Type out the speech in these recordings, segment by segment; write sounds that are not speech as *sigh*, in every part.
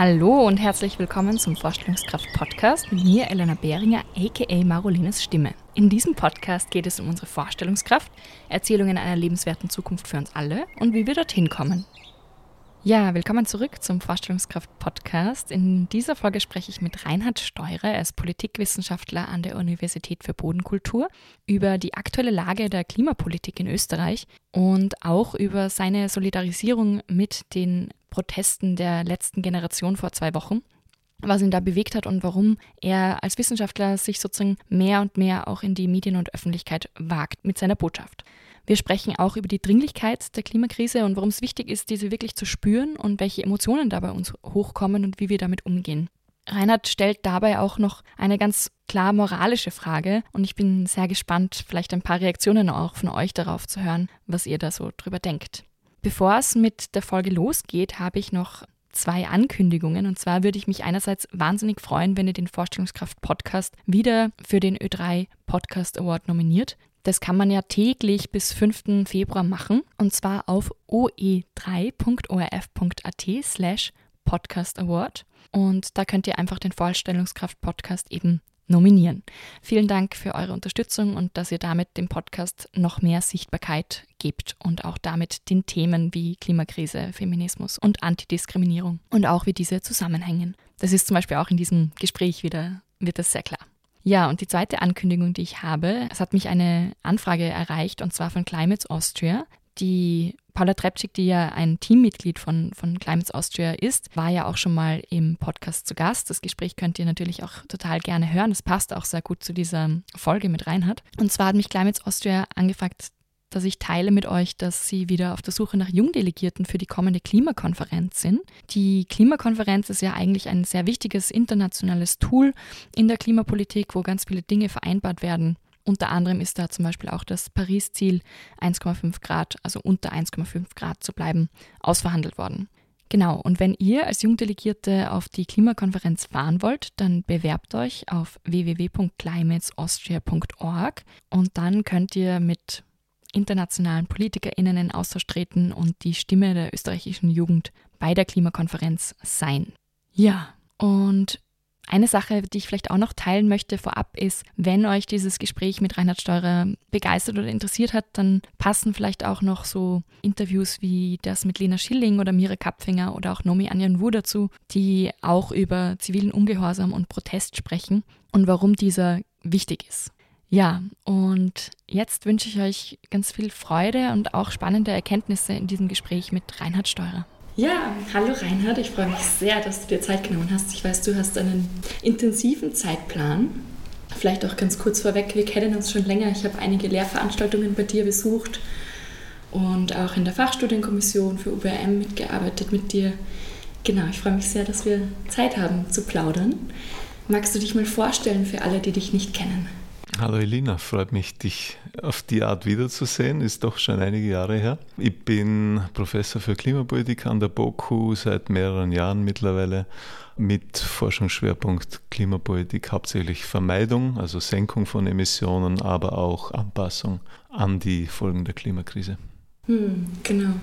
Hallo und herzlich willkommen zum Vorstellungskraft-Podcast mit mir, Elena Behringer, aka Marolines Stimme. In diesem Podcast geht es um unsere Vorstellungskraft, Erzählungen einer lebenswerten Zukunft für uns alle und wie wir dorthin kommen. Ja, willkommen zurück zum Vorstellungskraft-Podcast. In dieser Folge spreche ich mit Reinhard Steurer, er ist Politikwissenschaftler an der Universität für Bodenkultur, über die aktuelle Lage der Klimapolitik in Österreich und auch über seine Solidarisierung mit den Protesten der letzten Generation vor zwei Wochen was ihn da bewegt hat und warum er als Wissenschaftler sich sozusagen mehr und mehr auch in die Medien und Öffentlichkeit wagt mit seiner Botschaft. Wir sprechen auch über die Dringlichkeit der Klimakrise und warum es wichtig ist, diese wirklich zu spüren und welche Emotionen da bei uns hochkommen und wie wir damit umgehen. Reinhard stellt dabei auch noch eine ganz klar moralische Frage und ich bin sehr gespannt, vielleicht ein paar Reaktionen auch von euch darauf zu hören, was ihr da so drüber denkt. Bevor es mit der Folge losgeht, habe ich noch zwei Ankündigungen. Und zwar würde ich mich einerseits wahnsinnig freuen, wenn ihr den Vorstellungskraft Podcast wieder für den Ö3 Podcast Award nominiert. Das kann man ja täglich bis 5. Februar machen und zwar auf oe3.orf.at slash Podcast Award. Und da könnt ihr einfach den Vorstellungskraft Podcast eben nominieren. Vielen Dank für eure Unterstützung und dass ihr damit dem Podcast noch mehr Sichtbarkeit gebt und auch damit den Themen wie Klimakrise, Feminismus und Antidiskriminierung und auch wie diese zusammenhängen. Das ist zum Beispiel auch in diesem Gespräch wieder, wird das sehr klar. Ja, und die zweite Ankündigung, die ich habe, es hat mich eine Anfrage erreicht und zwar von Climates Austria. Die Paula Trepczyk, die ja ein Teammitglied von, von Climates Austria ist, war ja auch schon mal im Podcast zu Gast. Das Gespräch könnt ihr natürlich auch total gerne hören. Das passt auch sehr gut zu dieser Folge mit Reinhard. Und zwar hat mich Climates Austria angefragt, dass ich teile mit euch, dass sie wieder auf der Suche nach Jungdelegierten für die kommende Klimakonferenz sind. Die Klimakonferenz ist ja eigentlich ein sehr wichtiges internationales Tool in der Klimapolitik, wo ganz viele Dinge vereinbart werden. Unter anderem ist da zum Beispiel auch das Paris-Ziel 1,5 Grad, also unter 1,5 Grad zu bleiben, ausverhandelt worden. Genau, und wenn ihr als Jungdelegierte auf die Klimakonferenz fahren wollt, dann bewerbt euch auf www.climatesaustria.org und dann könnt ihr mit internationalen PolitikerInnen in Austausch treten und die Stimme der österreichischen Jugend bei der Klimakonferenz sein. Ja, und eine Sache, die ich vielleicht auch noch teilen möchte vorab ist, wenn euch dieses Gespräch mit Reinhard Steurer begeistert oder interessiert hat, dann passen vielleicht auch noch so Interviews wie das mit Lena Schilling oder Mira Kapfinger oder auch Nomi Anjan dazu, die auch über zivilen Ungehorsam und Protest sprechen und warum dieser wichtig ist. Ja, und jetzt wünsche ich euch ganz viel Freude und auch spannende Erkenntnisse in diesem Gespräch mit Reinhard Steurer. Ja, hallo Reinhard, ich freue mich sehr, dass du dir Zeit genommen hast. Ich weiß, du hast einen intensiven Zeitplan. Vielleicht auch ganz kurz vorweg, wir kennen uns schon länger. Ich habe einige Lehrveranstaltungen bei dir besucht und auch in der Fachstudienkommission für UBM mitgearbeitet mit dir. Genau, ich freue mich sehr, dass wir Zeit haben zu plaudern. Magst du dich mal vorstellen für alle, die dich nicht kennen? Hallo Elina, freut mich, dich auf die Art wiederzusehen. Ist doch schon einige Jahre her. Ich bin Professor für Klimapolitik an der BOKU seit mehreren Jahren mittlerweile mit Forschungsschwerpunkt Klimapolitik, hauptsächlich Vermeidung, also Senkung von Emissionen, aber auch Anpassung an die Folgen der Klimakrise. Hm, genau.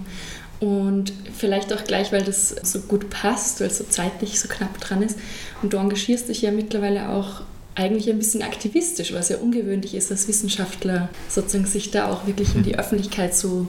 Und vielleicht auch gleich, weil das so gut passt, weil es so zeitlich so knapp dran ist. Und du engagierst dich ja mittlerweile auch eigentlich ein bisschen aktivistisch, was ja ungewöhnlich ist, als Wissenschaftler sozusagen sich da auch wirklich in die Öffentlichkeit so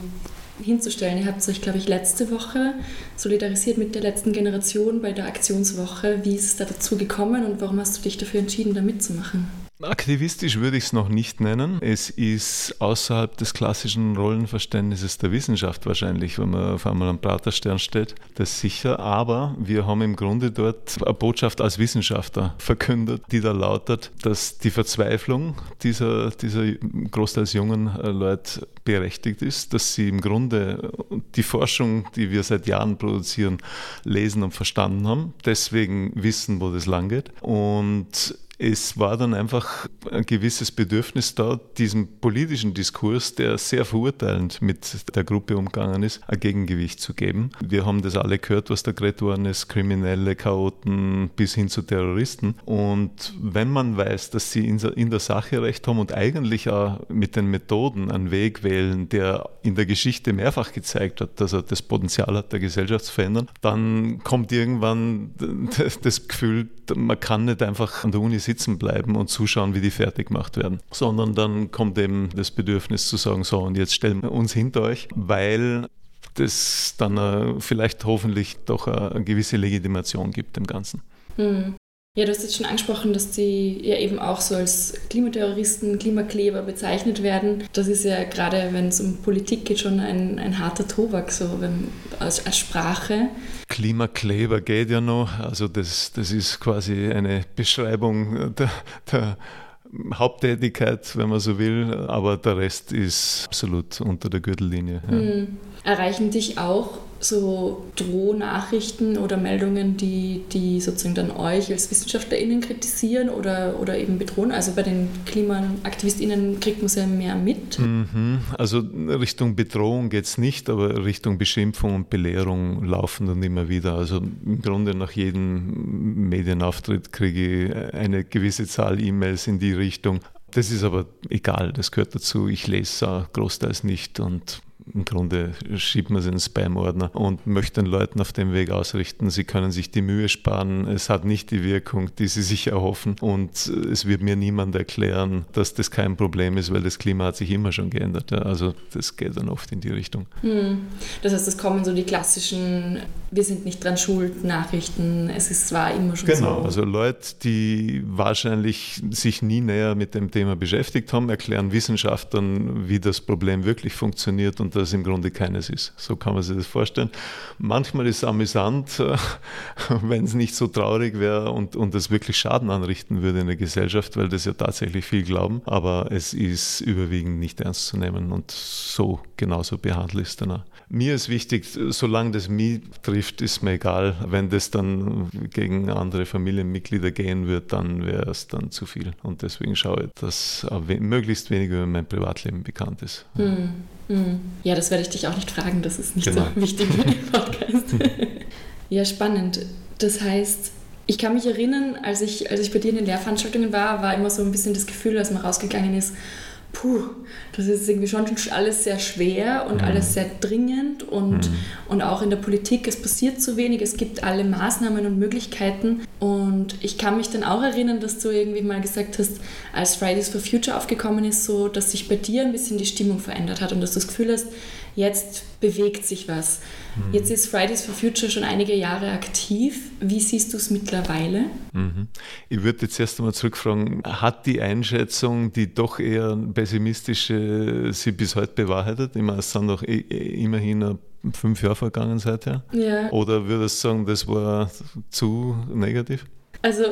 hinzustellen. Ihr habt euch, glaube ich, letzte Woche solidarisiert mit der letzten Generation bei der Aktionswoche. Wie ist es da dazu gekommen und warum hast du dich dafür entschieden, da mitzumachen? Aktivistisch würde ich es noch nicht nennen. Es ist außerhalb des klassischen Rollenverständnisses der Wissenschaft wahrscheinlich, wenn man auf einmal am Praterstern steht. Das sicher. Aber wir haben im Grunde dort eine Botschaft als Wissenschaftler verkündet, die da lautet, dass die Verzweiflung dieser, dieser großteils jungen äh, Leute berechtigt ist, dass sie im Grunde die Forschung, die wir seit Jahren produzieren, lesen und verstanden haben, deswegen wissen, wo das lang geht. Und es war dann einfach ein gewisses Bedürfnis da, diesem politischen Diskurs, der sehr verurteilend mit der Gruppe umgegangen ist, ein Gegengewicht zu geben. Wir haben das alle gehört, was da geredet worden ist, Kriminelle, Chaoten bis hin zu Terroristen. Und wenn man weiß, dass sie in der Sache recht haben und eigentlich auch mit den Methoden einen Weg wählen, der in der Geschichte mehrfach gezeigt hat, dass er das Potenzial hat, der Gesellschaft zu verändern, dann kommt irgendwann *laughs* das Gefühl, man kann nicht einfach an der Uni sitzen bleiben und zuschauen, wie die fertig gemacht werden, sondern dann kommt eben das Bedürfnis zu sagen, so und jetzt stellen wir uns hinter euch, weil das dann vielleicht hoffentlich doch eine gewisse Legitimation gibt dem Ganzen. Hm. Ja, du hast jetzt schon angesprochen, dass die ja eben auch so als Klimaterroristen, Klimakleber bezeichnet werden. Das ist ja gerade, wenn es um Politik geht, schon ein, ein harter Tobak, so wenn, als, als Sprache. Klimakleber geht ja noch. Also das, das ist quasi eine Beschreibung der, der Haupttätigkeit, wenn man so will, aber der Rest ist absolut unter der Gürtellinie. Ja. Mhm. Erreichen dich auch so Drohnachrichten oder Meldungen, die, die sozusagen dann euch als WissenschaftlerInnen kritisieren oder, oder eben bedrohen? Also bei den KlimaaktivistInnen kriegt man es ja mehr mit. Mhm. Also Richtung Bedrohung geht es nicht, aber Richtung Beschimpfung und Belehrung laufen dann immer wieder. Also im Grunde nach jedem Medienauftritt kriege ich eine gewisse Zahl E-Mails in die Richtung. Das ist aber egal, das gehört dazu. Ich lese großteils nicht und im Grunde schiebt man es in den Spam-Ordner und möchte den Leuten auf dem Weg ausrichten, sie können sich die Mühe sparen, es hat nicht die Wirkung, die sie sich erhoffen und es wird mir niemand erklären, dass das kein Problem ist, weil das Klima hat sich immer schon geändert. Ja, also das geht dann oft in die Richtung. Hm. Das heißt, es kommen so die klassischen, wir sind nicht dran schuld, Nachrichten, es ist, war immer schon genau, so. Genau, also Leute, die wahrscheinlich sich nie näher mit dem Thema beschäftigt haben, erklären Wissenschaftlern, wie das Problem wirklich funktioniert und das im Grunde keines ist. So kann man sich das vorstellen. Manchmal ist es amüsant, äh, *laughs* wenn es nicht so traurig wäre und, und es wirklich Schaden anrichten würde in der Gesellschaft, weil das ja tatsächlich viel glauben. Aber es ist überwiegend nicht ernst zu nehmen und so genauso behandelt ist danach. Mir ist wichtig, solange das mich trifft, ist mir egal. Wenn das dann gegen andere Familienmitglieder gehen wird, dann wäre es dann zu viel. Und deswegen schaue ich, dass möglichst wenig über mein Privatleben bekannt ist. Hm. Hm. Ja, das werde ich dich auch nicht fragen, das ist nicht genau. so wichtig für den Podcast. *laughs* ja, spannend. Das heißt, ich kann mich erinnern, als ich, als ich bei dir in den Lehrveranstaltungen war, war immer so ein bisschen das Gefühl, als man rausgegangen ist, puh, das ist irgendwie schon alles sehr schwer und mhm. alles sehr dringend und, mhm. und auch in der Politik, es passiert zu wenig, es gibt alle Maßnahmen und Möglichkeiten. Und ich kann mich dann auch erinnern, dass du irgendwie mal gesagt hast, als Fridays for Future aufgekommen ist, so, dass sich bei dir ein bisschen die Stimmung verändert hat und dass du das Gefühl hast, jetzt bewegt sich was. Mhm. Jetzt ist Fridays for Future schon einige Jahre aktiv. Wie siehst du es mittlerweile? Mhm. Ich würde jetzt erst einmal zurückfragen, hat die Einschätzung, die doch eher pessimistische, sie bis heute bewahrheitet? Ich meine, es sind doch eh, eh immerhin fünf Jahre vergangen seither. Ja. Oder würdest du sagen, das war zu negativ? Also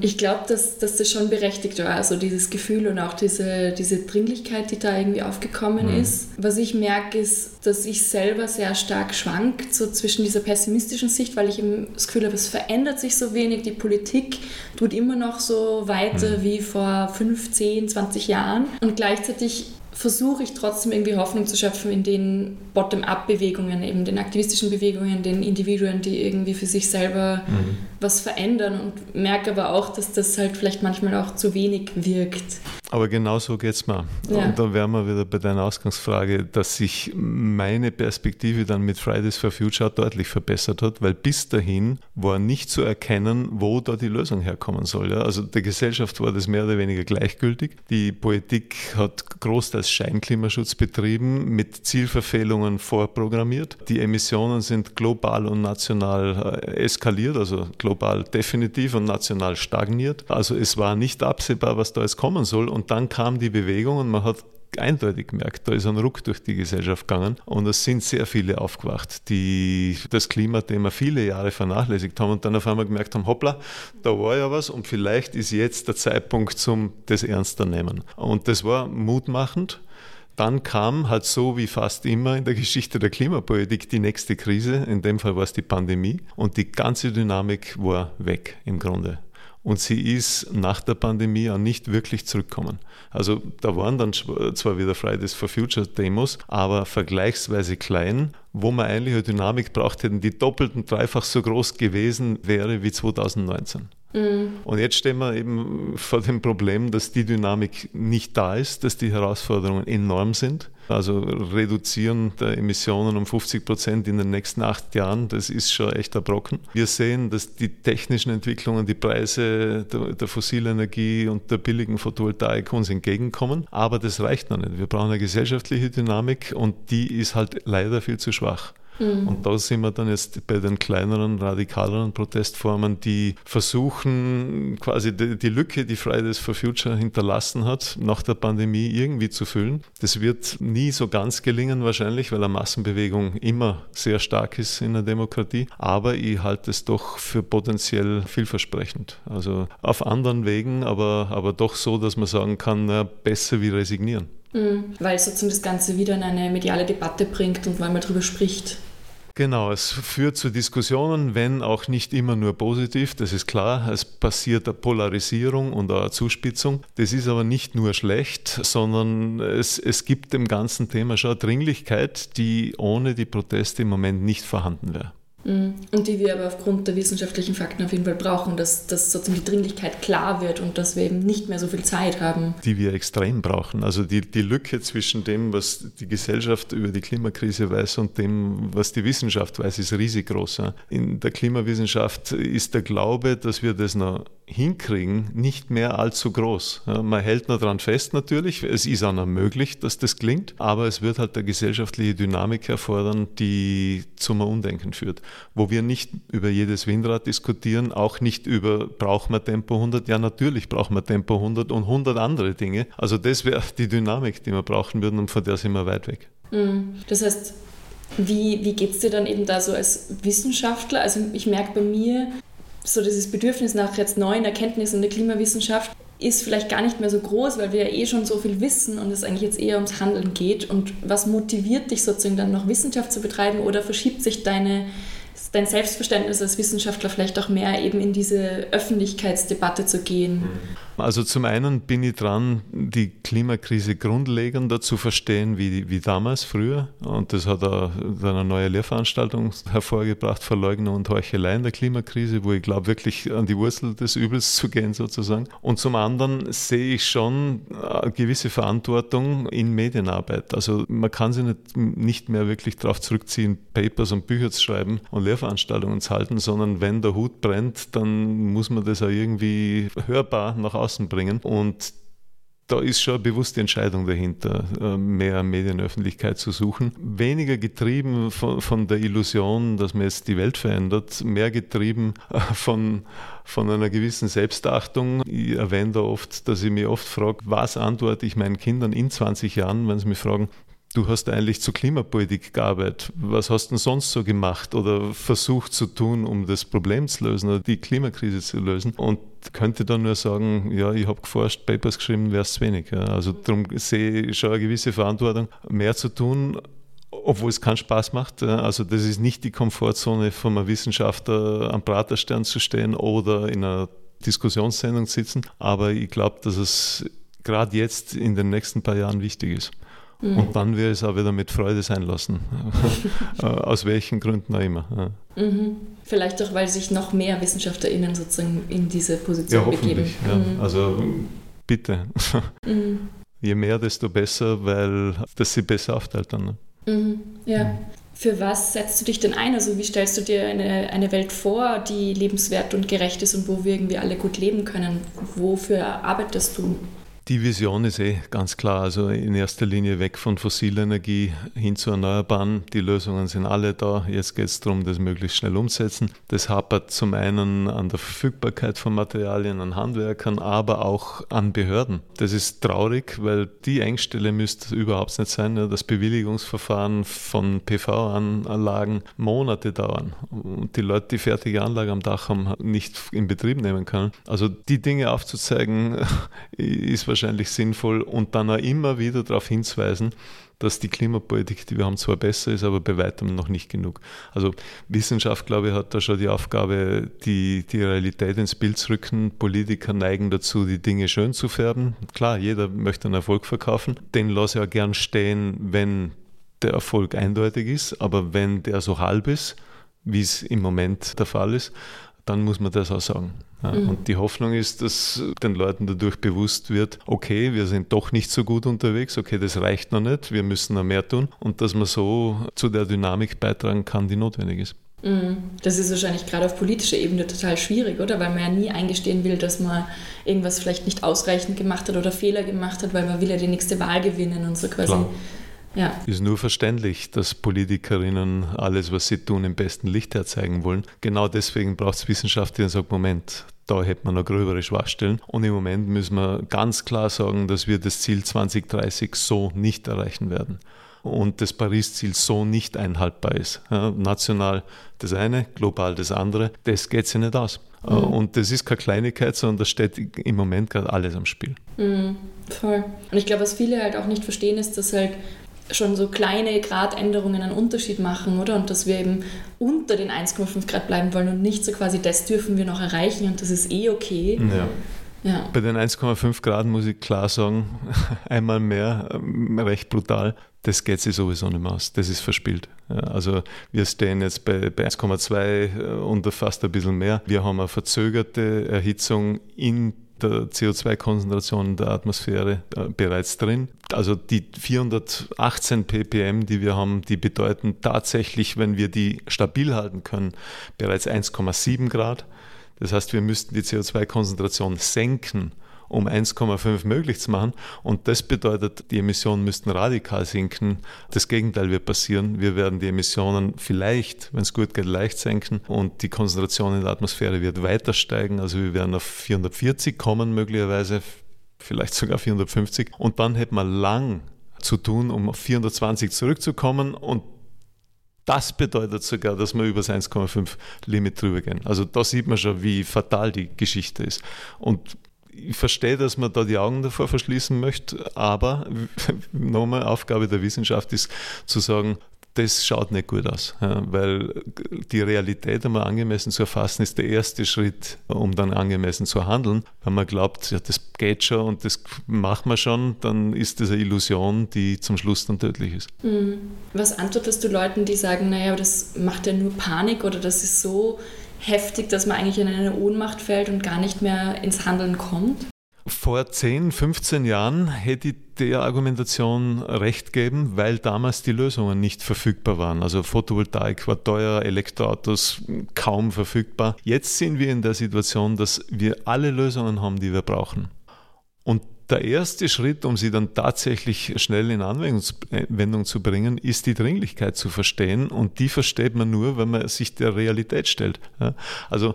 ich glaube, dass, dass das schon berechtigt war, also dieses Gefühl und auch diese, diese Dringlichkeit, die da irgendwie aufgekommen mhm. ist. Was ich merke, ist, dass ich selber sehr stark schwankt, so zwischen dieser pessimistischen Sicht, weil ich eben das Gefühl habe, es verändert sich so wenig, die Politik tut immer noch so weiter mhm. wie vor 5, 10, 20 Jahren und gleichzeitig versuche ich trotzdem irgendwie Hoffnung zu schöpfen in den Bottom-up-Bewegungen, eben den aktivistischen Bewegungen, den Individuen, die irgendwie für sich selber mhm. Was verändern und merke aber auch, dass das halt vielleicht manchmal auch zu wenig wirkt. Aber genau so geht es mir. Ja. Und da wären wir wieder bei deiner Ausgangsfrage, dass sich meine Perspektive dann mit Fridays for Future deutlich verbessert hat, weil bis dahin war nicht zu erkennen, wo da die Lösung herkommen soll. Ja? Also der Gesellschaft war das mehr oder weniger gleichgültig. Die Politik hat großteils Scheinklimaschutz betrieben, mit Zielverfehlungen vorprogrammiert. Die Emissionen sind global und national äh, eskaliert, also global definitiv und national stagniert. Also es war nicht absehbar, was da jetzt kommen soll. Und und dann kam die Bewegung und man hat eindeutig gemerkt, da ist ein Ruck durch die Gesellschaft gegangen und es sind sehr viele aufgewacht, die das Klimathema viele Jahre vernachlässigt haben und dann auf einmal gemerkt haben, hoppla, da war ja was und vielleicht ist jetzt der Zeitpunkt zum das ernster nehmen. Und das war mutmachend. Dann kam halt so wie fast immer in der Geschichte der Klimapolitik die nächste Krise, in dem Fall war es die Pandemie. Und die ganze Dynamik war weg im Grunde. Und sie ist nach der Pandemie auch nicht wirklich zurückgekommen. Also da waren dann zwar wieder Fridays for Future Demos, aber vergleichsweise klein wo man eigentlich eine Dynamik braucht hätten, die doppelt und dreifach so groß gewesen wäre wie 2019. Mhm. Und jetzt stehen wir eben vor dem Problem, dass die Dynamik nicht da ist, dass die Herausforderungen enorm sind. Also reduzieren der Emissionen um 50 Prozent in den nächsten acht Jahren, das ist schon echt ein Brocken. Wir sehen, dass die technischen Entwicklungen, die Preise der, der fossilen Energie und der billigen Photovoltaik uns entgegenkommen, aber das reicht noch nicht. Wir brauchen eine gesellschaftliche Dynamik und die ist halt leider viel zu schwach. Mhm. Und da sind wir dann jetzt bei den kleineren, radikaleren Protestformen, die versuchen, quasi die, die, Lücke, die Fridays for Future hinterlassen hat, nach der Pandemie irgendwie zu füllen. Das wird nie so ganz gelingen wahrscheinlich, weil eine Massenbewegung immer sehr stark ist in der Demokratie. Aber ich halte es doch für potenziell vielversprechend. Also auf anderen Wegen, aber, aber doch so, dass man sagen kann, na, besser wie resignieren. Mhm, weil es sozusagen das Ganze wieder in eine mediale Debatte bringt und weil man darüber spricht. Genau, es führt zu Diskussionen, wenn auch nicht immer nur positiv, das ist klar. Es passiert eine Polarisierung und eine Zuspitzung. Das ist aber nicht nur schlecht, sondern es, es gibt dem ganzen Thema schon eine Dringlichkeit, die ohne die Proteste im Moment nicht vorhanden wäre. Mhm. Und die wir aber aufgrund der wissenschaftlichen Fakten auf jeden Fall brauchen, dass, dass sozusagen die Dringlichkeit klar wird und dass wir eben nicht mehr so viel Zeit haben. Die wir extrem brauchen. Also die, die Lücke zwischen dem, was die Gesellschaft über die Klimakrise weiß und dem, was die Wissenschaft weiß, ist riesig groß. In der Klimawissenschaft ist der Glaube, dass wir das noch hinkriegen, nicht mehr allzu groß. man hält noch daran fest natürlich, es ist auch noch möglich, dass das klingt, aber es wird halt eine gesellschaftliche Dynamik erfordern, die zum Umdenken führt wo wir nicht über jedes Windrad diskutieren, auch nicht über, brauchen wir Tempo 100? Ja, natürlich brauchen wir Tempo 100 und 100 andere Dinge. Also das wäre die Dynamik, die wir brauchen würden und von der sind wir weit weg. Mhm. Das heißt, wie, wie geht es dir dann eben da so als Wissenschaftler? Also ich merke bei mir, so dieses Bedürfnis nach jetzt neuen Erkenntnissen in der Klimawissenschaft ist vielleicht gar nicht mehr so groß, weil wir ja eh schon so viel wissen und es eigentlich jetzt eher ums Handeln geht. Und was motiviert dich sozusagen dann noch Wissenschaft zu betreiben oder verschiebt sich deine dein Selbstverständnis als Wissenschaftler vielleicht auch mehr eben in diese Öffentlichkeitsdebatte zu gehen? Also zum einen bin ich dran, die Klimakrise grundlegender zu verstehen wie, wie damals, früher. Und das hat auch eine neue Lehrveranstaltung hervorgebracht, Verleugnung und Heuchelei in der Klimakrise, wo ich glaube, wirklich an die Wurzel des Übels zu gehen sozusagen. Und zum anderen sehe ich schon eine gewisse Verantwortung in Medienarbeit. Also man kann sich nicht, nicht mehr wirklich darauf zurückziehen, Papers und Bücher zu schreiben und Lehrveranstaltungen zu halten, sondern wenn der Hut brennt, dann muss man das auch irgendwie hörbar nach außen bringen. Und da ist schon eine bewusste Entscheidung dahinter, äh, mehr Medienöffentlichkeit zu suchen. Weniger getrieben von, von, der Illusion, dass man jetzt die Welt verändert, mehr getrieben äh, von, von einer gewissen Selbstachtung. Ich erwähne da oft, dass ich mich oft frage, was antworte ich meinen Kindern in 20 Jahren, wenn sie mich fragen, du hast eigentlich zur Klimapolitik gearbeitet. Was hast du denn sonst so gemacht oder versucht zu tun, um das Problem zu lösen oder die Klimakrise zu lösen? Und könnte dann nur sagen, ja, ich habe geforscht, Papers geschrieben, wäre es wenig. Ja. Also darum sehe ich schon eine gewisse Verantwortung, mehr zu tun, obwohl es keinen Spaß macht. Also das ist nicht die Komfortzone von einem Wissenschaftler am Praterstern zu stehen oder in einer Diskussionssendung zu sitzen. Aber ich glaube, dass es gerade jetzt in den nächsten paar Jahren wichtig ist. Mhm. Und dann wir es auch wieder mit Freude sein lassen. *laughs* Äh, aus welchen Gründen auch immer. Mhm. Vielleicht auch, weil sich noch mehr WissenschaftlerInnen sozusagen in diese Position ja, begeben. Ja. Mhm. Also bitte. Mhm. *laughs* Je mehr, desto besser, weil das sie besser aufteilt dann. Ne? Mhm. Ja. Für was setzt du dich denn ein? Also wie stellst du dir eine, eine Welt vor, die lebenswert und gerecht ist und wo wir irgendwie alle gut leben können? Wofür arbeitest du? Die Vision ist eh ganz klar, also in erster Linie weg von fossiler Energie hin zu Erneuerbaren. Die Lösungen sind alle da. Jetzt geht es darum, das möglichst schnell umzusetzen. Das hapert zum einen an der Verfügbarkeit von Materialien, an Handwerkern, aber auch an Behörden. Das ist traurig, weil die Engstelle müsste überhaupt nicht sein. Das Bewilligungsverfahren von PV-Anlagen Monate dauern und die Leute, die fertige Anlage am Dach haben, nicht in Betrieb nehmen können. Also die Dinge aufzuzeigen, *laughs* ist wahrscheinlich sinnvoll und dann auch immer wieder darauf hinzuweisen, dass die Klimapolitik, die wir haben, zwar besser ist, aber bei weitem noch nicht genug. Also Wissenschaft, glaube ich, hat da schon die Aufgabe, die, die Realität ins Bild zu rücken. Politiker neigen dazu, die Dinge schön zu färben. Klar, jeder möchte einen Erfolg verkaufen. Den lasse ich auch gern stehen, wenn der Erfolg eindeutig ist. Aber wenn der so halb ist, wie es im Moment der Fall ist, dann muss man das auch sagen. Ja, mhm. Und die Hoffnung ist, dass den Leuten dadurch bewusst wird, okay, wir sind doch nicht so gut unterwegs, okay, das reicht noch nicht, wir müssen noch mehr tun und dass man so zu der Dynamik beitragen kann, die notwendig ist. Mhm. Das ist wahrscheinlich gerade auf politischer Ebene total schwierig, oder? Weil man ja nie eingestehen will, dass man irgendwas vielleicht nicht ausreichend gemacht hat oder Fehler gemacht hat, weil man will ja die nächste Wahl gewinnen und so quasi. Klar. Ja. Ist nur verständlich, dass Politikerinnen alles, was sie tun, im besten Licht herzeigen wollen. Genau deswegen braucht es Wissenschaft, die dann sagt, Moment, da hätte man noch gröbere Schwachstellen. Und im Moment müssen wir ganz klar sagen, dass wir das Ziel 2030 so nicht erreichen werden und das Paris-Ziel so nicht einhaltbar ist. Ja, national das eine, global das andere, das geht sich nicht aus. Mhm. Und das ist keine Kleinigkeit, sondern da steht im Moment gerade alles am Spiel. Mhm, voll. Und ich glaube, was viele halt auch nicht verstehen, ist, dass halt schon so kleine Gradänderungen einen Unterschied machen, oder? Und dass wir eben unter den 1,5 Grad bleiben wollen und nicht so quasi, das dürfen wir noch erreichen und das ist eh okay. Ja. Ja. Bei den 1,5 Grad muss ich klar sagen, *laughs* einmal mehr, ähm, recht brutal, das geht sich sowieso nicht mehr aus. Das ist verspielt. Also wir stehen jetzt bei, bei 1,2 äh, und fast ein bisschen mehr. Wir haben eine verzögerte Erhitzung in der CO2-Konzentration der Atmosphäre äh, bereits drin. Also die 418 ppm, die wir haben, die bedeuten tatsächlich, wenn wir die stabil halten können, bereits 1,7 Grad. Das heißt, wir müssten die CO2-Konzentration senken um 1,5 möglich zu machen. Und das bedeutet, die Emissionen müssten radikal sinken. Das Gegenteil wird passieren. Wir werden die Emissionen vielleicht, wenn es gut geht, leicht senken und die Konzentration in der Atmosphäre wird weiter steigen. Also wir werden auf 440 kommen möglicherweise, vielleicht sogar 450. Und dann hätte man lang zu tun, um auf 420 zurückzukommen und das bedeutet sogar, dass wir über das 1,5 Limit drüber gehen. Also da sieht man schon, wie fatal die Geschichte ist. Und ich verstehe, dass man da die Augen davor verschließen möchte, aber *laughs* nochmal Aufgabe der Wissenschaft ist zu sagen, das schaut nicht gut aus, weil die Realität einmal angemessen zu erfassen, ist der erste Schritt, um dann angemessen zu handeln. Wenn man glaubt, ja, das geht schon und das macht man schon, dann ist das eine Illusion, die zum Schluss dann tödlich ist. Mhm. Was antwortest du Leuten, die sagen, naja, das macht ja nur Panik oder das ist so heftig, dass man eigentlich in eine Ohnmacht fällt und gar nicht mehr ins Handeln kommt? Vor 10, 15 Jahren hätte ich der Argumentation recht geben, weil damals die Lösungen nicht verfügbar waren. Also Photovoltaik war teuer, Elektroautos kaum verfügbar. Jetzt sind wir in der Situation, dass wir alle Lösungen haben, die wir brauchen. Und der erste Schritt, um sie dann tatsächlich schnell in Anwendung zu bringen, ist die Dringlichkeit zu verstehen. Und die versteht man nur, wenn man sich der Realität stellt. Also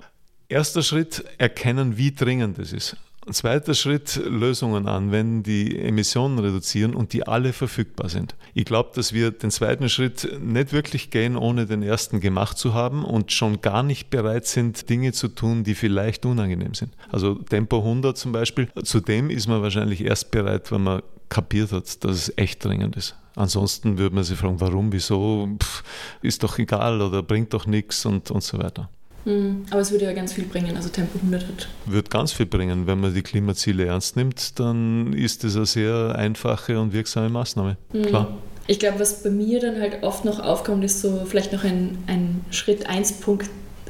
erster Schritt, erkennen, wie dringend es ist. Zweiter Schritt, Lösungen anwenden, die Emissionen reduzieren und die alle verfügbar sind. Ich glaube, dass wir den zweiten Schritt nicht wirklich gehen, ohne den ersten gemacht zu haben und schon gar nicht bereit sind, Dinge zu tun, die vielleicht unangenehm sind. Also Tempo 100 zum Beispiel, zudem ist man wahrscheinlich erst bereit, wenn man kapiert hat, dass es echt dringend ist. Ansonsten würde man sich fragen, warum, wieso, Pff, ist doch egal oder bringt doch nichts und, und so weiter. Hm, aber es würde ja ganz viel bringen, also Tempo 100 hat. Wird ganz viel bringen. Wenn man die Klimaziele ernst nimmt, dann ist das eine sehr einfache und wirksame Maßnahme. Mhm. Klar. Ich glaube, was bei mir dann halt oft noch aufkommt, ist so vielleicht noch ein, ein Schritt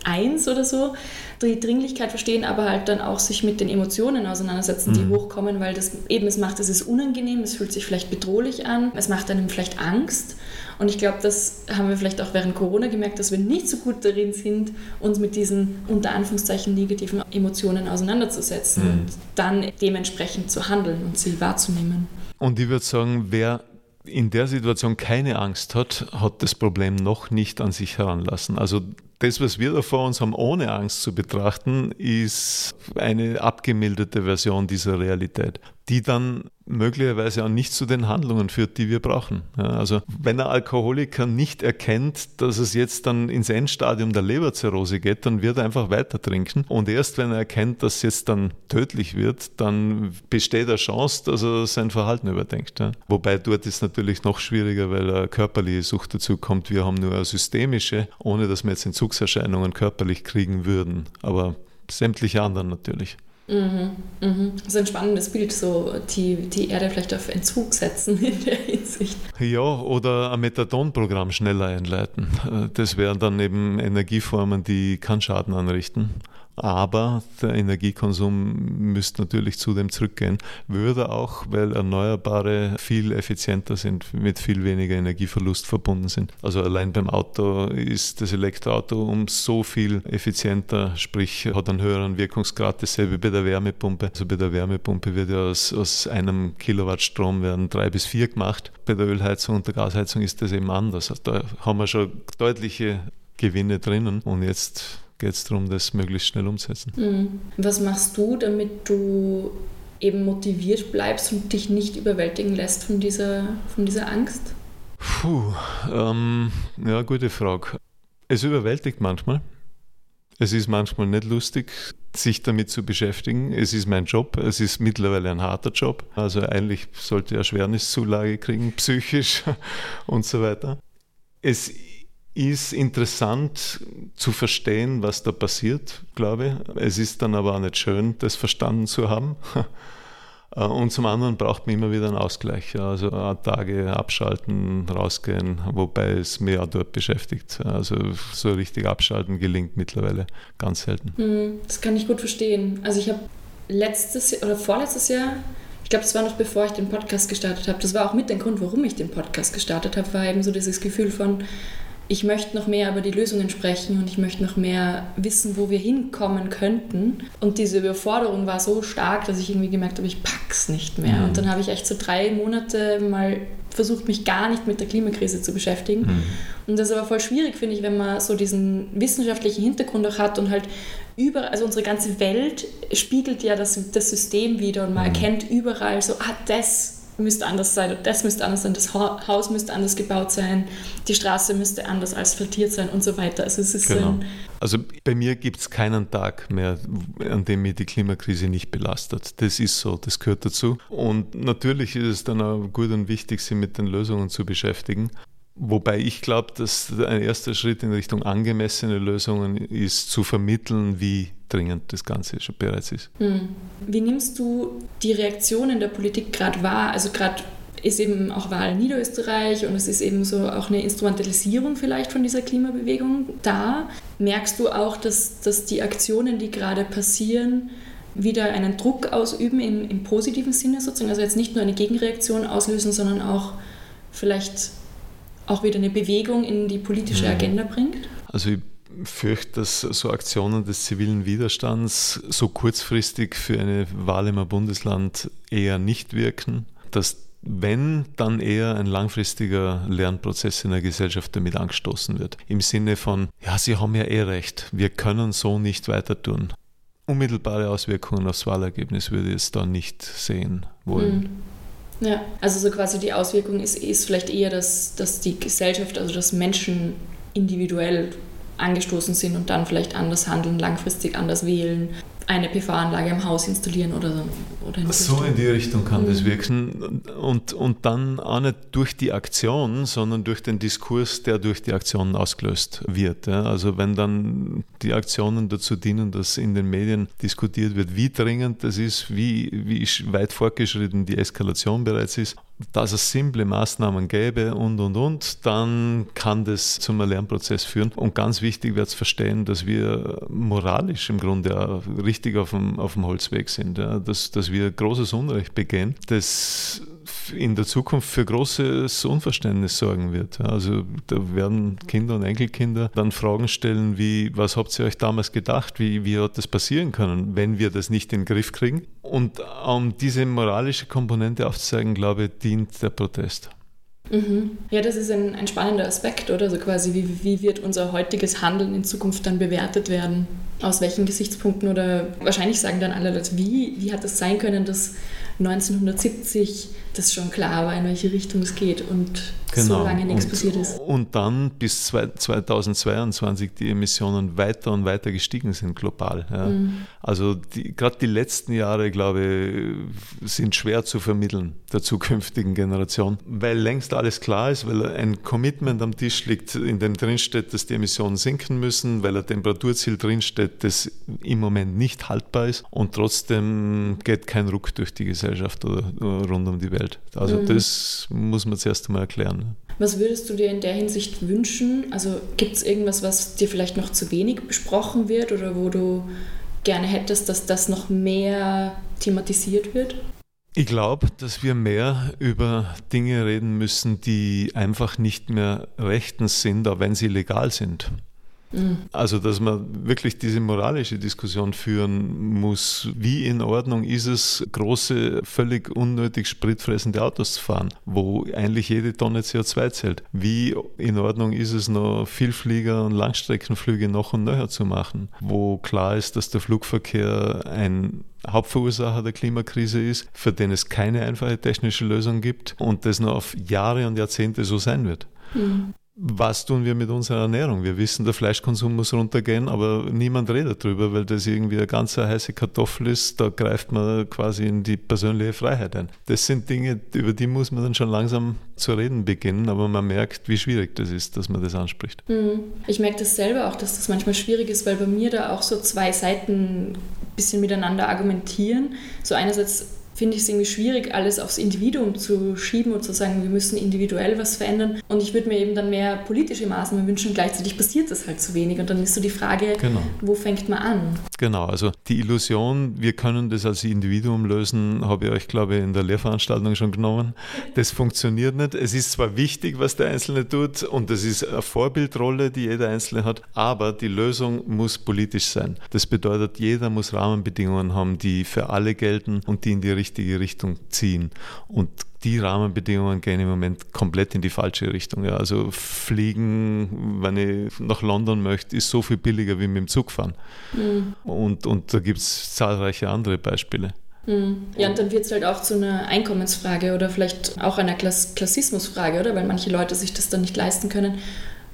1.1 oder so. Die Dringlichkeit verstehen, aber halt dann auch sich mit den Emotionen auseinandersetzen, die mhm. hochkommen, weil das eben es macht, es ist unangenehm, es fühlt sich vielleicht bedrohlich an, es macht einem vielleicht Angst. Und ich glaube, das haben wir vielleicht auch während Corona gemerkt, dass wir nicht so gut darin sind, uns mit diesen unter Anführungszeichen negativen Emotionen auseinanderzusetzen mhm. und dann dementsprechend zu handeln und sie wahrzunehmen. Und ich würde sagen, wer in der Situation keine Angst hat, hat das Problem noch nicht an sich heranlassen. Also das, was wir da vor uns haben, ohne Angst zu betrachten, ist eine abgemilderte Version dieser Realität, die dann möglicherweise auch nicht zu den Handlungen führt, die wir brauchen. Ja, also wenn ein Alkoholiker nicht erkennt, dass es jetzt dann ins Endstadium der Leberzirrhose geht, dann wird er einfach weiter trinken. Und erst wenn er erkennt, dass es jetzt dann tödlich wird, dann besteht eine Chance, dass er sein Verhalten überdenkt. Ja. Wobei dort ist es natürlich noch schwieriger, weil eine körperliche Sucht dazu kommt. Wir haben nur eine systemische, ohne dass wir jetzt Entzugserscheinungen körperlich kriegen würden. Aber sämtliche anderen natürlich. Mhm, mhm. Das ist ein spannendes Bild, so die, die Erde vielleicht auf Entzug setzen *laughs* in der Hinsicht. Ja, oder ein Methadon-Programm schneller einleiten. Das wären dann eben Energieformen, die keinen Schaden anrichten aber der Energiekonsum müsste natürlich zudem zurückgehen. Würde auch, weil Erneuerbare viel effizienter sind, mit viel weniger Energieverlust verbunden sind. Also allein beim Auto ist das Elektroauto um so viel effizienter, sprich hat einen höheren Wirkungsgrad. Dasselbe bei der Wärmepumpe. Also bei der Wärmepumpe wird ja aus, aus einem Kilowatt Strom werden drei bis vier gemacht. Bei der Ölheizung und der Gasheizung ist das eben anders. Also da haben wir schon deutliche Gewinne drinnen und jetzt geht es darum, das möglichst schnell umzusetzen. Mhm. Was machst du, damit du eben motiviert bleibst und dich nicht überwältigen lässt von dieser, von dieser Angst? Puh, ähm, ja, gute Frage. Es überwältigt manchmal. Es ist manchmal nicht lustig, sich damit zu beschäftigen. Es ist mein Job. Es ist mittlerweile ein harter Job. Also eigentlich sollte er Erschwerniszulage kriegen, *laughs* psychisch und so weiter. Es ist interessant zu verstehen, was da passiert, glaube ich. Es ist dann aber auch nicht schön, das verstanden zu haben. *laughs* Und zum anderen braucht man immer wieder einen Ausgleich, also Tage abschalten, rausgehen, wobei es mich auch dort beschäftigt. Also so richtig abschalten gelingt mittlerweile ganz selten. Hm, das kann ich gut verstehen. Also ich habe letztes oder vorletztes Jahr ich glaube, das war noch bevor ich den Podcast gestartet habe. Das war auch mit dem Grund, warum ich den Podcast gestartet habe, war eben so dieses Gefühl von, ich möchte noch mehr über die Lösungen sprechen und ich möchte noch mehr wissen, wo wir hinkommen könnten. Und diese Überforderung war so stark, dass ich irgendwie gemerkt habe, ich pack's nicht mehr. Mhm. Und dann habe ich echt so drei Monate mal versucht, mich gar nicht mit der Klimakrise zu beschäftigen. Mhm. Und das ist aber voll schwierig, finde ich, wenn man so diesen wissenschaftlichen Hintergrund auch hat und halt überall, also unsere ganze Welt spiegelt ja das, das System wieder und man mhm. erkennt überall so, ah, das müsste anders sein, das müsste anders sein, das Haus müsste anders gebaut sein, die Straße müsste anders asphaltiert sein und so weiter. Also, es ist genau. ein also bei mir gibt es keinen Tag mehr, an dem mich die Klimakrise nicht belastet. Das ist so, das gehört dazu. Und natürlich ist es dann auch gut und wichtig, sich mit den Lösungen zu beschäftigen. Wobei ich glaube, dass ein erster Schritt in Richtung angemessene Lösungen ist, zu vermitteln, wie dringend das Ganze schon bereits ist. Hm. Wie nimmst du die Reaktionen der Politik gerade wahr? Also gerade ist eben auch Wahl in Niederösterreich und es ist eben so auch eine Instrumentalisierung vielleicht von dieser Klimabewegung da. Merkst du auch, dass, dass die Aktionen, die gerade passieren, wieder einen Druck ausüben im, im positiven Sinne sozusagen? Also jetzt nicht nur eine Gegenreaktion auslösen, sondern auch vielleicht auch wieder eine Bewegung in die politische mhm. Agenda bringt? Also ich fürchte, dass so Aktionen des zivilen Widerstands so kurzfristig für eine Wahl im Bundesland eher nicht wirken, dass wenn, dann eher ein langfristiger Lernprozess in der Gesellschaft damit angestoßen wird. Im Sinne von, ja, Sie haben ja eh recht, wir können so nicht weiter tun. Unmittelbare Auswirkungen aufs Wahlergebnis würde ich es da nicht sehen wollen. Mhm. Ja, also so quasi die Auswirkung ist, ist vielleicht eher, dass, dass die Gesellschaft, also dass Menschen individuell angestoßen sind und dann vielleicht anders handeln, langfristig anders wählen, eine PV-Anlage im Haus installieren oder so. Oder in so in die Richtung kann mhm. das wirken. Und, und dann auch nicht durch die Aktion, sondern durch den Diskurs, der durch die Aktion ausgelöst wird. Ja. Also wenn dann die Aktionen dazu dienen, dass in den Medien diskutiert wird, wie dringend das ist, wie, wie weit fortgeschritten die Eskalation bereits ist, dass es simple Maßnahmen gäbe und, und, und, dann kann das zum Lernprozess führen. Und ganz wichtig wird es verstehen, dass wir moralisch im Grunde richtig auf dem, auf dem Holzweg sind, ja, dass, dass wir großes Unrecht begehen, das in der Zukunft für großes Unverständnis sorgen wird. Also da werden Kinder und Enkelkinder dann Fragen stellen wie, was habt ihr euch damals gedacht, wie, wie hat das passieren können, wenn wir das nicht in den Griff kriegen? Und um diese moralische Komponente aufzuzeigen, glaube ich, dient der Protest. Mhm. Ja, das ist ein, ein spannender Aspekt, oder? Also quasi, wie, wie wird unser heutiges Handeln in Zukunft dann bewertet werden? Aus welchen Gesichtspunkten? Oder wahrscheinlich sagen dann alle Leute, wie, wie hat es sein können, dass 1970 das schon klar war, in welche Richtung es geht und genau. so lange nichts und, passiert ist. Und dann bis 2022 die Emissionen weiter und weiter gestiegen sind global. Ja. Mhm. Also gerade die letzten Jahre, glaube ich, sind schwer zu vermitteln der zukünftigen Generation, weil längst alles klar ist, weil ein Commitment am Tisch liegt, in dem drinsteht, dass die Emissionen sinken müssen, weil ein Temperaturziel drinsteht, das im Moment nicht haltbar ist und trotzdem geht kein Ruck durch die Gesellschaft oder rund um die Welt. Welt. Also mhm. das muss man zuerst einmal erklären. Was würdest du dir in der Hinsicht wünschen? Also gibt es irgendwas, was dir vielleicht noch zu wenig besprochen wird oder wo du gerne hättest, dass das noch mehr thematisiert wird? Ich glaube, dass wir mehr über Dinge reden müssen, die einfach nicht mehr rechtens sind, auch wenn sie legal sind. Also, dass man wirklich diese moralische Diskussion führen muss, wie in Ordnung ist es, große, völlig unnötig spritfressende Autos zu fahren, wo eigentlich jede Tonne CO2 zählt. Wie in Ordnung ist es, noch Vielflieger und Langstreckenflüge noch und nöcher zu machen, wo klar ist, dass der Flugverkehr ein Hauptverursacher der Klimakrise ist, für den es keine einfache technische Lösung gibt und das noch auf Jahre und Jahrzehnte so sein wird. Mhm was tun wir mit unserer Ernährung? Wir wissen, der Fleischkonsum muss runtergehen, aber niemand redet darüber, weil das irgendwie eine ganz heiße Kartoffel ist. Da greift man quasi in die persönliche Freiheit ein. Das sind Dinge, über die muss man dann schon langsam zu reden beginnen, aber man merkt, wie schwierig das ist, dass man das anspricht. Mhm. Ich merke das selber auch, dass das manchmal schwierig ist, weil bei mir da auch so zwei Seiten ein bisschen miteinander argumentieren. So einerseits finde ich es irgendwie schwierig, alles aufs Individuum zu schieben und zu sagen, wir müssen individuell was verändern. Und ich würde mir eben dann mehr politische Maßnahmen wünschen. Gleichzeitig passiert das halt zu wenig. Und dann ist so die Frage, genau. wo fängt man an? Genau, also die Illusion, wir können das als Individuum lösen, habe ich euch, glaube ich, in der Lehrveranstaltung schon genommen. Das funktioniert nicht. Es ist zwar wichtig, was der Einzelne tut und das ist eine Vorbildrolle, die jeder Einzelne hat, aber die Lösung muss politisch sein. Das bedeutet, jeder muss Rahmenbedingungen haben, die für alle gelten und die in die Richtung richtige Richtung ziehen. Und die Rahmenbedingungen gehen im Moment komplett in die falsche Richtung. Ja. Also fliegen, wenn ich nach London möchte, ist so viel billiger wie mit dem Zug fahren. Mhm. Und, und da gibt es zahlreiche andere Beispiele. Mhm. Ja, und dann wird es halt auch zu einer Einkommensfrage oder vielleicht auch einer Klass Klassismusfrage, oder? Weil manche Leute sich das dann nicht leisten können.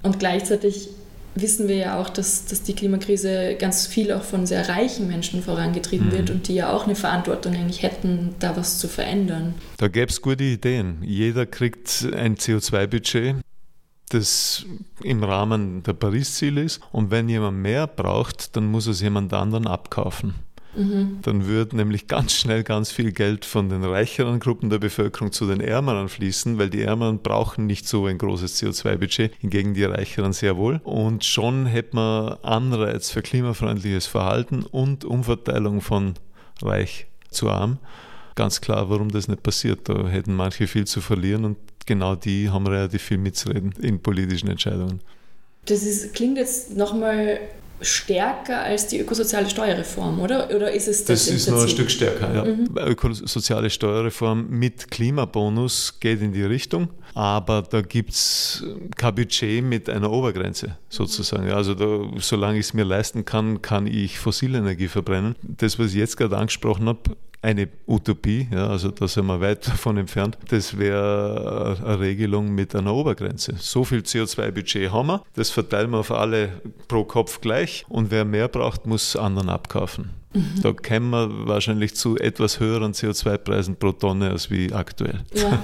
Und gleichzeitig wissen wir ja auch, dass, dass die Klimakrise ganz viel auch von sehr reichen Menschen vorangetrieben mhm. wird und die ja auch eine Verantwortung eigentlich hätten, da was zu verändern. Da gäbe es gute Ideen. Jeder kriegt ein CO2-Budget das im Rahmen der Paris-Ziele ist. Und wenn jemand mehr braucht, dann muss es jemand anderen abkaufen. Dann würde nämlich ganz schnell ganz viel Geld von den reicheren Gruppen der Bevölkerung zu den Ärmeren fließen, weil die Ärmeren brauchen nicht so ein großes CO2-Budget, hingegen die Reicheren sehr wohl. Und schon hätte man Anreiz für klimafreundliches Verhalten und Umverteilung von reich zu arm. Ganz klar, warum das nicht passiert. Da hätten manche viel zu verlieren und genau die haben relativ viel mitzureden in politischen Entscheidungen. Das ist, klingt jetzt nochmal stärker als die ökosoziale Steuerreform, oder? Oder ist es das? Das ist noch ein Stück stärker, ja. Mhm. Ökosoziale Steuerreform mit Klimabonus geht in die Richtung, aber da gibt es kein Budget mit einer Obergrenze sozusagen. Also da, solange ich es mir leisten kann, kann ich fossile Energie verbrennen. Das, was ich jetzt gerade angesprochen habe, eine Utopie, ja, also da sind wir weit davon entfernt. Das wäre eine Regelung mit einer Obergrenze. So viel CO2-Budget haben wir, das verteilen wir auf alle pro Kopf gleich und wer mehr braucht, muss anderen abkaufen. Mhm. Da kämen wir wahrscheinlich zu etwas höheren CO2-Preisen pro Tonne als wie aktuell. Ja.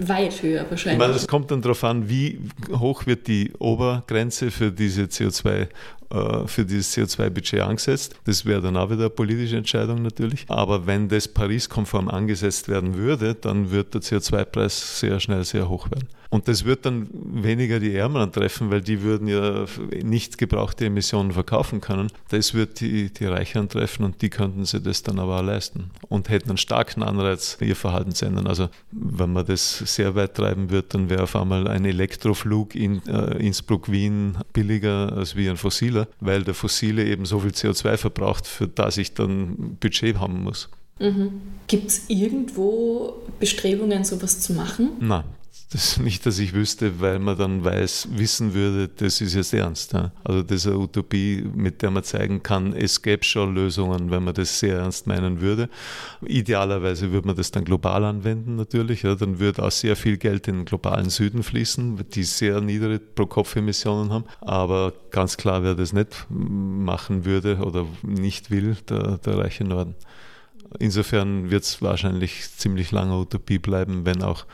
Weit höher wahrscheinlich. Meine, es kommt dann darauf an, wie hoch wird die Obergrenze für diese CO2 äh, für dieses CO2-Budget angesetzt. Das wäre dann auch wieder eine politische Entscheidung natürlich. Aber wenn das Paris-konform angesetzt werden würde, dann wird der CO2-Preis sehr schnell sehr hoch werden. Und das wird dann weniger die Ärmeren treffen, weil die würden ja nicht gebrauchte Emissionen verkaufen können. Das wird die, die Reicheren treffen und die könnten sich das dann aber auch leisten und hätten einen starken Anreiz, ihr Verhalten zu ändern. Also wenn man das sehr weit treiben wird, dann wäre auf einmal ein Elektroflug in äh, Innsbruck-Wien billiger als wie ein fossiler, weil der fossile eben so viel CO2 verbraucht, für das ich dann Budget haben muss. Mhm. Gibt es irgendwo Bestrebungen, sowas zu machen? Nein, Das nicht, dass ich wüsste, weil man dann weiß, wissen würde, das ist jetzt ernst. Ja. Also das ist eine Utopie, mit der man zeigen kann, es gäbe schon Lösungen, wenn man das sehr ernst meinen würde. Idealerweise würde man das dann global anwenden natürlich. Ja. Dann würde auch sehr viel Geld in den globalen Süden fließen, die sehr niedrige Pro-Kopf-Emissionen haben. Aber ganz klar, wer das nicht machen würde oder nicht will, der, der reiche Norden. Insofern wird es wahrscheinlich ziemlich lange Utopie bleiben, wenn auch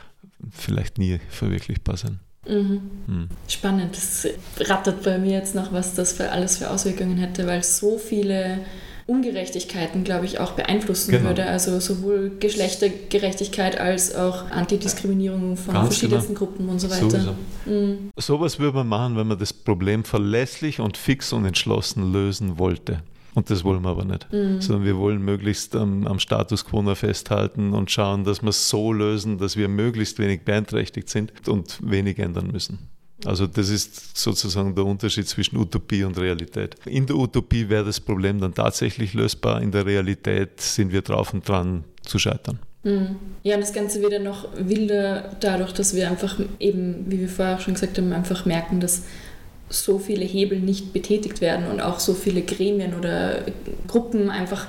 vielleicht nie verwirklichbar sein. Mhm. Mhm. Spannend. Das rattert bei mir jetzt noch, was das für alles für Auswirkungen hätte, weil so viele Ungerechtigkeiten, glaube ich, auch beeinflussen genau. würde. Also sowohl Geschlechtergerechtigkeit als auch Antidiskriminierung von Ganz verschiedensten genau. Gruppen und so weiter. Mhm. Sowas würde man machen, wenn man das Problem verlässlich und fix und entschlossen lösen wollte. Und das wollen wir aber nicht. Mhm. Sondern wir wollen möglichst am, am Status quo festhalten und schauen, dass wir es so lösen, dass wir möglichst wenig beeinträchtigt sind und wenig ändern müssen. Also das ist sozusagen der Unterschied zwischen Utopie und Realität. In der Utopie wäre das Problem dann tatsächlich lösbar, in der Realität sind wir drauf und dran zu scheitern. Mhm. Ja, und das Ganze wird ja noch wilder dadurch, dass wir einfach eben, wie wir vorher auch schon gesagt haben, einfach merken, dass so viele Hebel nicht betätigt werden und auch so viele Gremien oder Gruppen einfach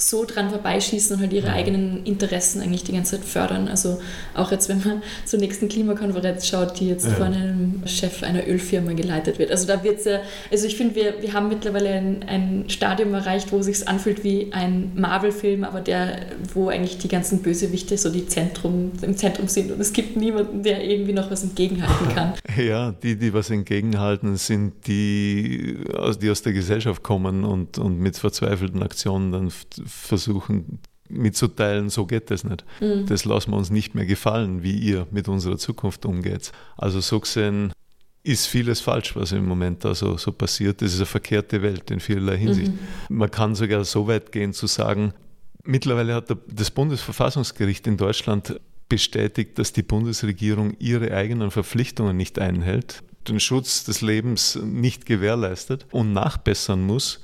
so dran vorbeischießen und halt ihre eigenen Interessen eigentlich die ganze Zeit fördern. Also auch jetzt, wenn man zur nächsten Klimakonferenz schaut, die jetzt ja. von einem Chef einer Ölfirma geleitet wird. Also da wird es ja, also ich finde, wir, wir haben mittlerweile ein, ein Stadium erreicht, wo es sich anfühlt wie ein Marvel-Film, aber der, wo eigentlich die ganzen Bösewichte so die Zentrum, im Zentrum sind und es gibt niemanden, der irgendwie noch was entgegenhalten *laughs* kann. Ja, die, die was entgegenhalten, sind die, die aus der Gesellschaft kommen und, und mit verzweifelten Aktionen dann versuchen mitzuteilen, so geht das nicht. Mhm. Das lassen wir uns nicht mehr gefallen, wie ihr mit unserer Zukunft umgeht. Also so gesehen ist vieles falsch, was im Moment da so, so passiert. Das ist eine verkehrte Welt in vielerlei Hinsicht. Mhm. Man kann sogar so weit gehen zu sagen, mittlerweile hat das Bundesverfassungsgericht in Deutschland bestätigt, dass die Bundesregierung ihre eigenen Verpflichtungen nicht einhält, den Schutz des Lebens nicht gewährleistet und nachbessern muss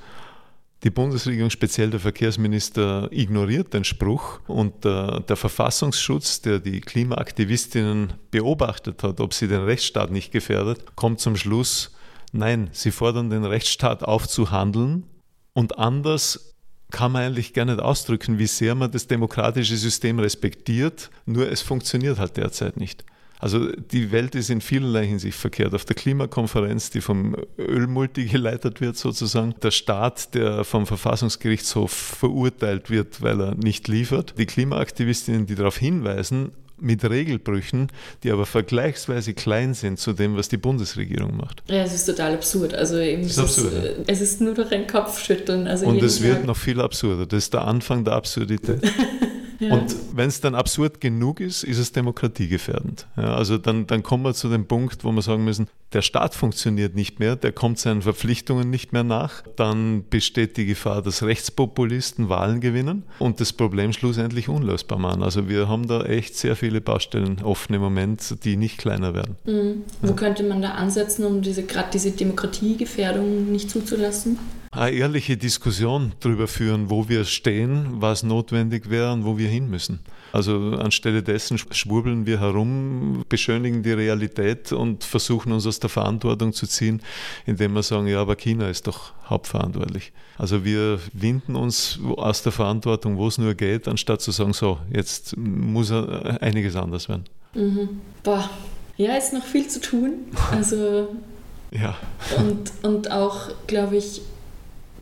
die Bundesregierung, speziell der Verkehrsminister, ignoriert den Spruch. Und der, der, Verfassungsschutz, der die Klimaaktivistinnen beobachtet hat, ob sie den Rechtsstaat nicht gefährdet, kommt zum Schluss, nein, sie fordern den Rechtsstaat auf zu handeln und anders kann man eigentlich gar nicht ausdrücken, wie sehr man das demokratische System respektiert, nur es funktioniert halt derzeit nicht. Also die Welt ist in vielerlei Hinsicht verkehrt. Auf der Klimakonferenz, die vom Ölmulti geleitet wird sozusagen, der Staat, der vom Verfassungsgerichtshof verurteilt wird, weil er nicht liefert, die Klimaaktivistinnen, die darauf hinweisen, mit Regelbrüchen, die aber vergleichsweise klein sind zu dem, was die Bundesregierung macht. Ja, es ist total absurd. Also eben es ist, absurd, ist, ja. es ist nur durch ein Kopfschütteln. Also Und es wird noch viel absurder. Das ist der Anfang der Absurdität. *laughs* Und wenn es dann absurd genug ist, ist es demokratiegefährdend. Ja, also dann, dann kommen wir zu dem Punkt, wo wir sagen müssen, der Staat funktioniert nicht mehr, der kommt seinen Verpflichtungen nicht mehr nach. Dann besteht die Gefahr, dass Rechtspopulisten Wahlen gewinnen und das Problem schlussendlich unlösbar machen. Also wir haben da echt sehr viele Baustellen offen im Moment, die nicht kleiner werden. Mhm. Wo ja. könnte man da ansetzen, um diese gerade diese Demokratiegefährdung nicht zuzulassen? Eine ehrliche Diskussion darüber führen, wo wir stehen, was notwendig wäre und wo wir hin müssen. Also anstelle dessen schwurbeln wir herum, beschönigen die Realität und versuchen uns aus der Verantwortung zu ziehen, indem wir sagen, ja, aber China ist doch hauptverantwortlich. Also wir winden uns aus der Verantwortung, wo es nur geht, anstatt zu sagen, so, jetzt muss einiges anders werden. Mhm. Boah, ja, ist noch viel zu tun. Also *laughs* ja. Und, und auch, glaube ich,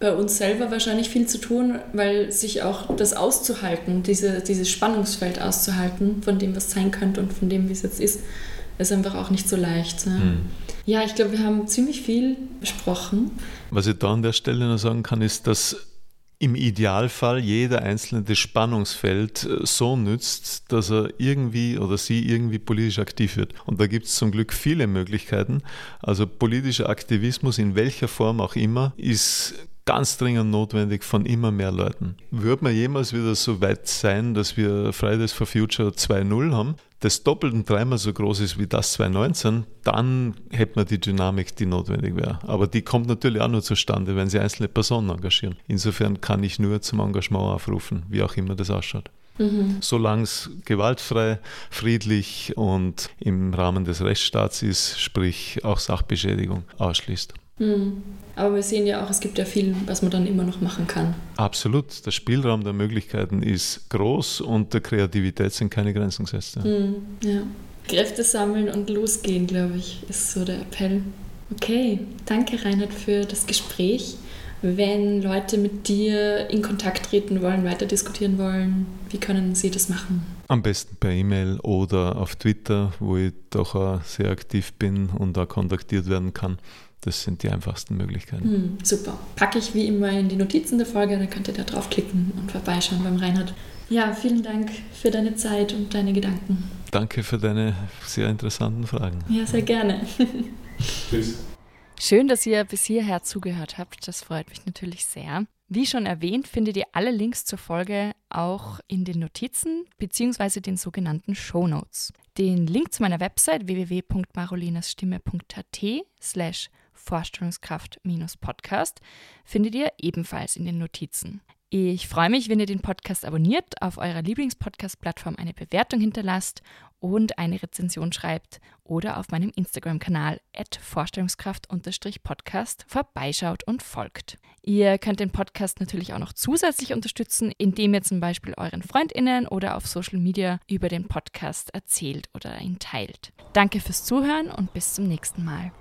bei uns selber wahrscheinlich viel zu tun, weil sich auch das auszuhalten, diese, dieses Spannungsfeld auszuhalten, von dem, was sein könnte und von dem, wie es jetzt ist, ist einfach auch nicht so leicht. Ne? Mhm. Ja, ich glaube, wir haben ziemlich viel besprochen. Was ich da an der Stelle noch sagen kann, ist, dass im Idealfall jeder Einzelne das Spannungsfeld äh, so nützt, dass er irgendwie oder sie irgendwie politisch aktiv wird. Und da gibt es zum Glück viele Möglichkeiten. Also politischer Aktivismus in welcher Form auch immer ist ganz dringend notwendig von immer mehr Leuten. Wird man jemals wieder so weit sein, dass wir Fridays for Future 2.0 haben, das doppelt und dreimal so groß ist wie das 2019, dann hätte man die Dynamik, die notwendig wäre. Aber die kommt natürlich auch nur zustande, wenn sie einzelne Personen engagieren. Insofern kann ich nur zum Engagement aufrufen, wie auch immer das ausschaut. Mhm. Solange es gewaltfrei, friedlich und im Rahmen des Rechtsstaats ist, sprich auch Sachbeschädigung ausschließt. Mhm. Aber wir sehen ja auch, es gibt ja viel, was man dann immer noch machen kann. Absolut. Der Spielraum der Möglichkeiten ist groß und der Kreativität sind keine Grenzen gesetzt. Ja. Mhm. ja. Kräfte sammeln und losgehen, glaube ich, ist so der Appell. Okay, danke Reinhard für das Gespräch. Wenn Leute mit dir in Kontakt treten wollen, weiter diskutieren wollen, wie können sie das machen? Am besten per E-Mail oder auf Twitter, wo ich doch auch sehr aktiv bin und da kontaktiert werden kann. Das sind die einfachsten Möglichkeiten. Hm, super. Packe ich wie immer in die Notizen der Folge, dann könnt ihr da draufklicken und vorbeischauen beim Reinhard. Ja, vielen Dank für deine Zeit und deine Gedanken. Danke für deine sehr interessanten Fragen. Ja, sehr gerne. Tschüss. *laughs* Schön, dass ihr bis hierher zugehört habt. Das freut mich natürlich sehr. Wie schon erwähnt, findet ihr alle Links zur Folge auch in den Notizen bzw. den sogenannten Show Notes. Den Link zu meiner Website www.marolinasstimme.at slash Vorstellungskraft-Podcast findet ihr ebenfalls in den Notizen. Ich freue mich, wenn ihr den Podcast abonniert, auf eurer Lieblingspodcast-Plattform eine Bewertung hinterlasst und eine Rezension schreibt oder auf meinem Instagram-Kanal Vorstellungskraft-Podcast vorbeischaut und folgt. Ihr könnt den Podcast natürlich auch noch zusätzlich unterstützen, indem ihr zum Beispiel euren FreundInnen oder auf Social Media über den Podcast erzählt oder ihn teilt. Danke fürs Zuhören und bis zum nächsten Mal.